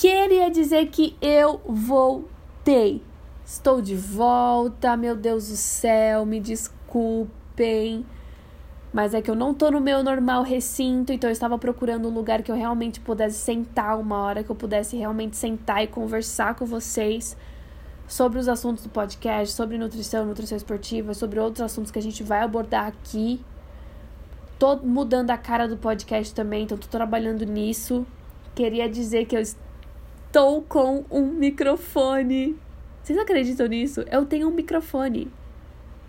Queria dizer que eu voltei. Estou de volta, meu Deus do céu, me desculpem. Mas é que eu não tô no meu normal recinto, então eu estava procurando um lugar que eu realmente pudesse sentar uma hora, que eu pudesse realmente sentar e conversar com vocês sobre os assuntos do podcast, sobre nutrição, nutrição esportiva, sobre outros assuntos que a gente vai abordar aqui. Tô mudando a cara do podcast também, então tô trabalhando nisso. Queria dizer que eu estou com um microfone. Vocês acreditam nisso? Eu tenho um microfone.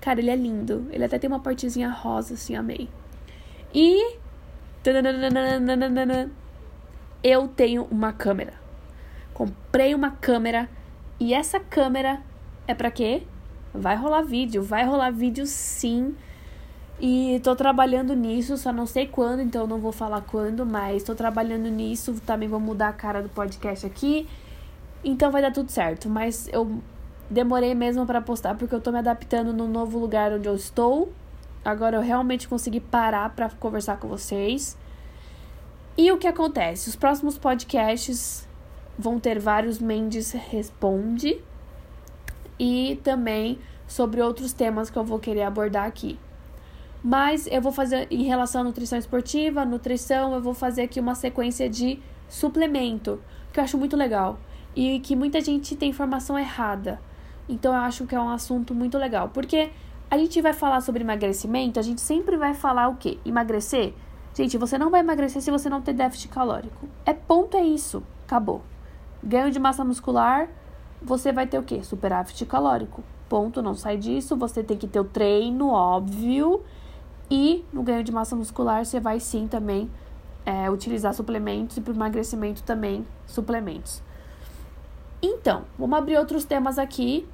Cara, ele é lindo. Ele até tem uma partezinha rosa, assim, amei. E. Eu tenho uma câmera. Comprei uma câmera. E essa câmera é para quê? Vai rolar vídeo. Vai rolar vídeo sim. E tô trabalhando nisso, só não sei quando, então não vou falar quando, mas tô trabalhando nisso. Também vou mudar a cara do podcast aqui. Então vai dar tudo certo. Mas eu Demorei mesmo para postar porque eu tô me adaptando no novo lugar onde eu estou. Agora eu realmente consegui parar para conversar com vocês. E o que acontece? Os próximos podcasts vão ter vários Mendes Responde e também sobre outros temas que eu vou querer abordar aqui. Mas eu vou fazer em relação à nutrição esportiva, nutrição, eu vou fazer aqui uma sequência de suplemento, que eu acho muito legal e que muita gente tem informação errada. Então eu acho que é um assunto muito legal, porque a gente vai falar sobre emagrecimento, a gente sempre vai falar o quê? Emagrecer? Gente, você não vai emagrecer se você não ter déficit calórico. É ponto é isso, acabou. Ganho de massa muscular, você vai ter o quê? Superávit calórico. Ponto, não sai disso. Você tem que ter o treino, óbvio. E no ganho de massa muscular, você vai sim também é, utilizar suplementos e para emagrecimento também suplementos. Então, vamos abrir outros temas aqui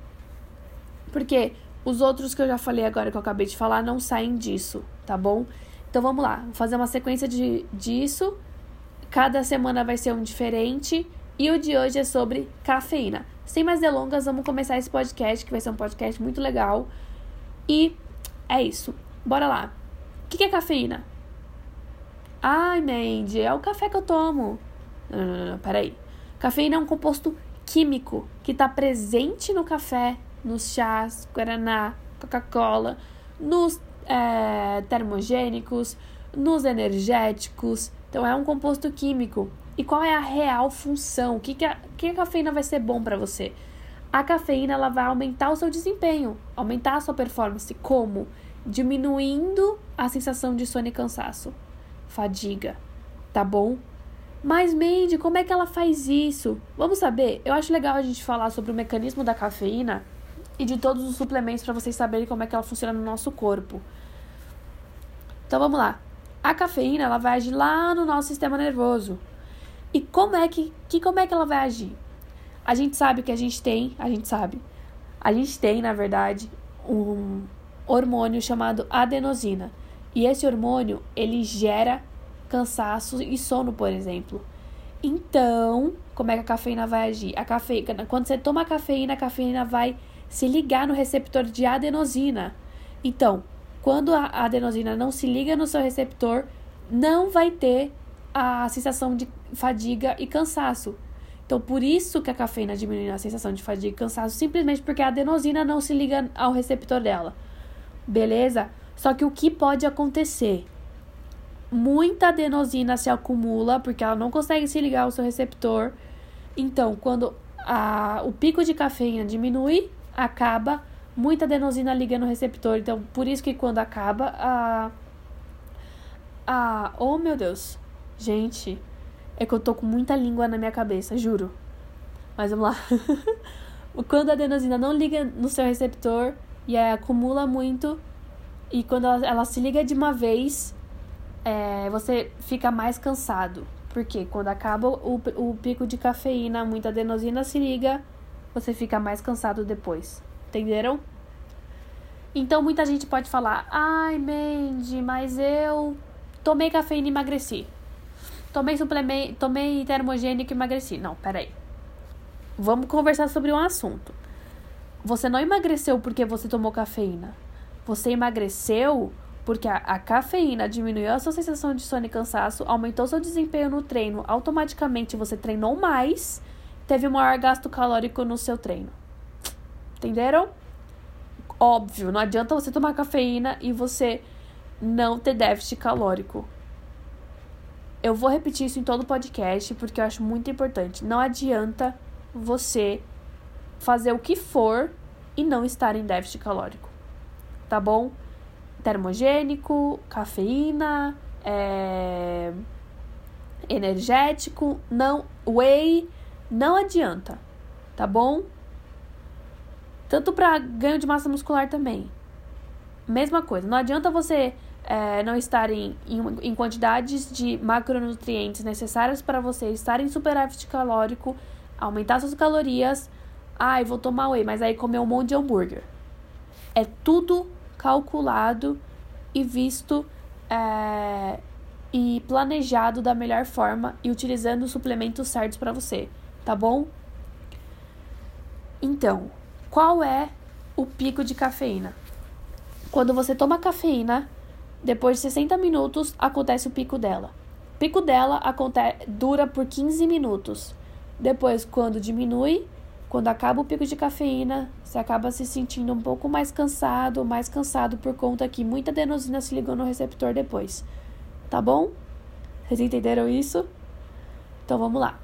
porque os outros que eu já falei agora, que eu acabei de falar, não saem disso, tá bom? Então vamos lá, vou fazer uma sequência de, disso. Cada semana vai ser um diferente. E o de hoje é sobre cafeína. Sem mais delongas, vamos começar esse podcast, que vai ser um podcast muito legal. E é isso. Bora lá. O que é cafeína? Ai, Mandy, é o café que eu tomo. Não, não, não, não, peraí. Cafeína é um composto químico que está presente no café nos chás, guaraná, Coca-Cola, nos é, termogênicos, nos energéticos. Então é um composto químico. E qual é a real função? O que, que, a, que a cafeína vai ser bom para você? A cafeína ela vai aumentar o seu desempenho, aumentar a sua performance. Como? Diminuindo a sensação de sono e cansaço, fadiga, tá bom? Mas, Mandy, como é que ela faz isso? Vamos saber? Eu acho legal a gente falar sobre o mecanismo da cafeína e de todos os suplementos para vocês saberem como é que ela funciona no nosso corpo. Então vamos lá. A cafeína ela vai agir lá no nosso sistema nervoso. E como é que, que como é que ela vai agir? A gente sabe que a gente tem, a gente sabe. A gente tem, na verdade, um hormônio chamado adenosina. E esse hormônio, ele gera cansaço e sono, por exemplo. Então, como é que a cafeína vai agir? A cafeína, quando você toma a cafeína, a cafeína vai se ligar no receptor de adenosina. Então, quando a adenosina não se liga no seu receptor, não vai ter a sensação de fadiga e cansaço. Então, por isso que a cafeína diminui a sensação de fadiga e cansaço, simplesmente porque a adenosina não se liga ao receptor dela. Beleza? Só que o que pode acontecer? Muita adenosina se acumula porque ela não consegue se ligar ao seu receptor. Então, quando a, o pico de cafeína diminui, acaba, muita adenosina liga no receptor. Então, por isso que quando acaba, a. A. Oh, meu Deus. Gente, é que eu tô com muita língua na minha cabeça, juro. Mas vamos lá. quando a adenosina não liga no seu receptor e acumula muito, e quando ela, ela, se liga de uma vez, é, você fica mais cansado. Porque quando acaba o, o pico de cafeína, muita adenosina se liga você fica mais cansado depois. Entenderam? Então muita gente pode falar: "Ai, Mandy, mas eu tomei cafeína e emagreci. Tomei suplemento, tomei termogênico e emagreci". Não, peraí. Vamos conversar sobre um assunto. Você não emagreceu porque você tomou cafeína. Você emagreceu Porque a, a, cafeína diminuiu a sua sensação de sono e cansaço, aumentou seu desempenho no treino, automaticamente você treinou mais, teve um maior gasto calórico no seu treino. Entenderam? Óbvio, não adianta você tomar cafeína e você não ter déficit calórico. Eu vou repetir isso em todo o podcast porque eu acho muito importante. Não adianta você fazer o que for e não estar em déficit calórico. Tá bom? termogênico, cafeína, é, energético, não whey, não adianta, tá bom? Tanto para ganho de massa muscular também. Mesma coisa, não adianta você é, não estar em, em, quantidades de macronutrientes necessárias para você estar em superávit calórico, aumentar suas calorias. Ai, vou tomar whey, mas aí comer um monte de hambúrguer. É tudo calculado e visto é, e planejado da melhor forma e utilizando os suplementos certos para você, tá bom? Então, qual é o pico de cafeína? Quando você toma cafeína, depois de 60 minutos acontece o pico dela. O pico dela dura por 15 minutos. Depois, quando diminui, quando acaba o pico de cafeína, você acaba se sentindo um pouco mais cansado, mais cansado por conta que muita adenosina se ligou no receptor depois. Tá bom? Vocês entenderam isso? Então vamos lá.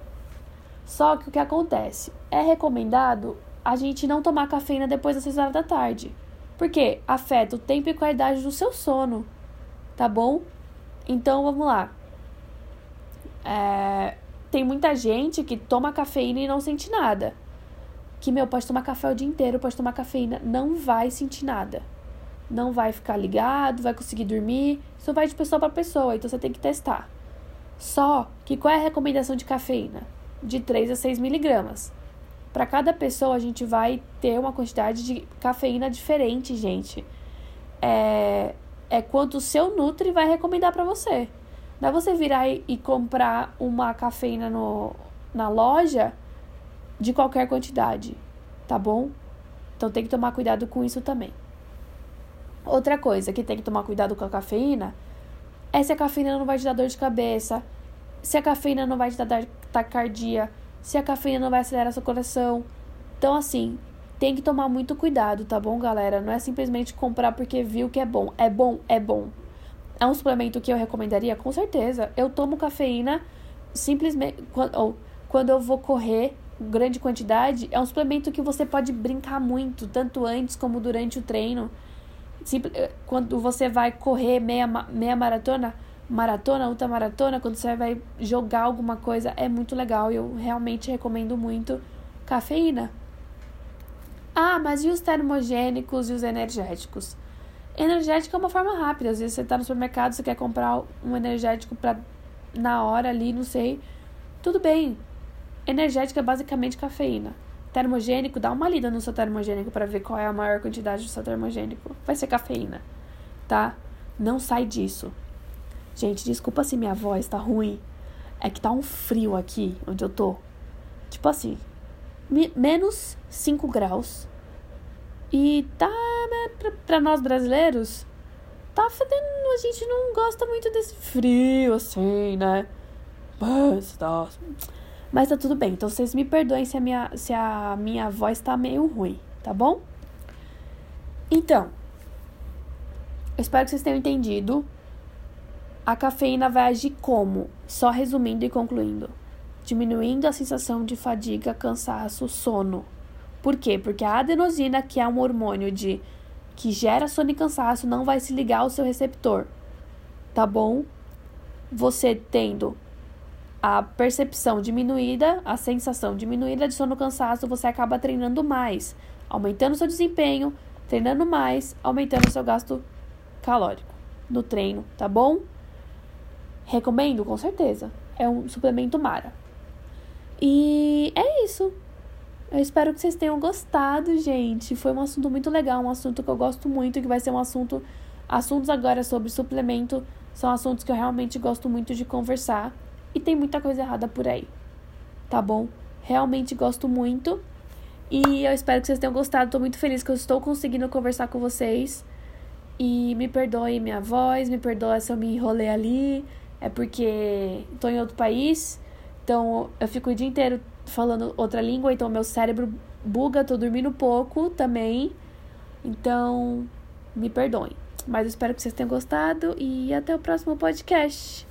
Só que o que acontece? É recomendado a gente não tomar cafeína depois das 6 horas da tarde. Porque afeta o tempo e qualidade do seu sono. Tá bom? Então vamos lá. É, tem muita gente que toma cafeína e não sente nada que, meu, pode tomar café o dia inteiro, pode tomar cafeína, não vai sentir nada. Não vai ficar ligado, vai conseguir dormir. Isso vai de pessoa para pessoa, então você tem que testar. Só que qual é a recomendação de cafeína? De 3 a 6 miligramas. Para cada pessoa, a gente vai ter uma quantidade de cafeína diferente, gente. É, é quanto o seu Nutri vai recomendar para você. Não é você virar e, comprar uma cafeína no, na loja de qualquer quantidade, tá bom? Então tem que tomar cuidado com isso também. Outra coisa que tem que tomar cuidado com a cafeína é se a cafeína não vai te dar dor de cabeça, se a cafeína não vai te dar taquicardia, se a cafeína não vai acelerar seu coração. Então, assim, tem que tomar muito cuidado, tá bom, galera? Não é simplesmente comprar porque viu que é bom. É bom, é bom. É um suplemento que eu recomendaria? Com certeza. Eu tomo cafeína simplesmente. Ou quando eu vou correr grande quantidade, é um suplemento que você pode brincar muito, tanto antes como durante o treino. Eh, quando você vai correr meia, meia maratona, maratona, ultramaratona, quando você vai jogar alguma coisa, é muito legal. Eu realmente recomendo muito cafeína. Ah, mas e os termogênicos e os energéticos? Energético é uma forma rápida. Às vezes você está no supermercado, você quer comprar um energético para na hora ali, não sei. Tudo bem, Energética é basicamente cafeína. Termogênico, dá uma lida no seu termogênico para ver qual é a maior quantidade do seu termogênico. Vai ser cafeína, tá? Não sai disso. Gente, desculpa se minha voz tá ruim. É que tá um frio aqui onde eu tô. Tipo assim, menos 5 graus. E tá, né, pra, pra nós brasileiros, tá fedendo. A gente não gosta muito desse frio, assim, né? Mas, tá. Mas tá tudo bem. Então vocês me perdoem se a minha, se a minha voz tá meio ruim, tá bom? Então, eu espero que vocês tenham entendido. A cafeína vai agir como? Só resumindo e concluindo. Diminuindo a sensação de fadiga, cansaço, sono. Por quê? Porque a adenosina, que é um hormônio de que gera sono e cansaço, não vai se ligar ao seu receptor. Tá bom? Você tendo a percepção diminuída, a sensação diminuída de sono cansaço, você acaba treinando mais, aumentando seu desempenho, treinando mais, aumentando seu gasto calórico no treino, tá bom? Recomendo, com certeza. É um suplemento Mara. E é isso. Eu espero que vocês tenham gostado, gente. Foi um assunto muito legal, um assunto que eu gosto muito, que vai ser um assunto. Assuntos agora sobre suplemento são assuntos que eu realmente gosto muito de conversar. E tem muita coisa errada por aí. Tá bom? Realmente gosto muito. E eu espero que vocês tenham gostado. Tô muito feliz que eu estou conseguindo conversar com vocês. E me perdoe minha voz, me perdoe se eu me enrolei ali. É porque tô em outro país, então eu fico o dia inteiro falando outra língua, então meu cérebro buga, tô dormindo pouco também. Então, me perdoem. Mas eu espero que vocês tenham gostado e até o próximo podcast.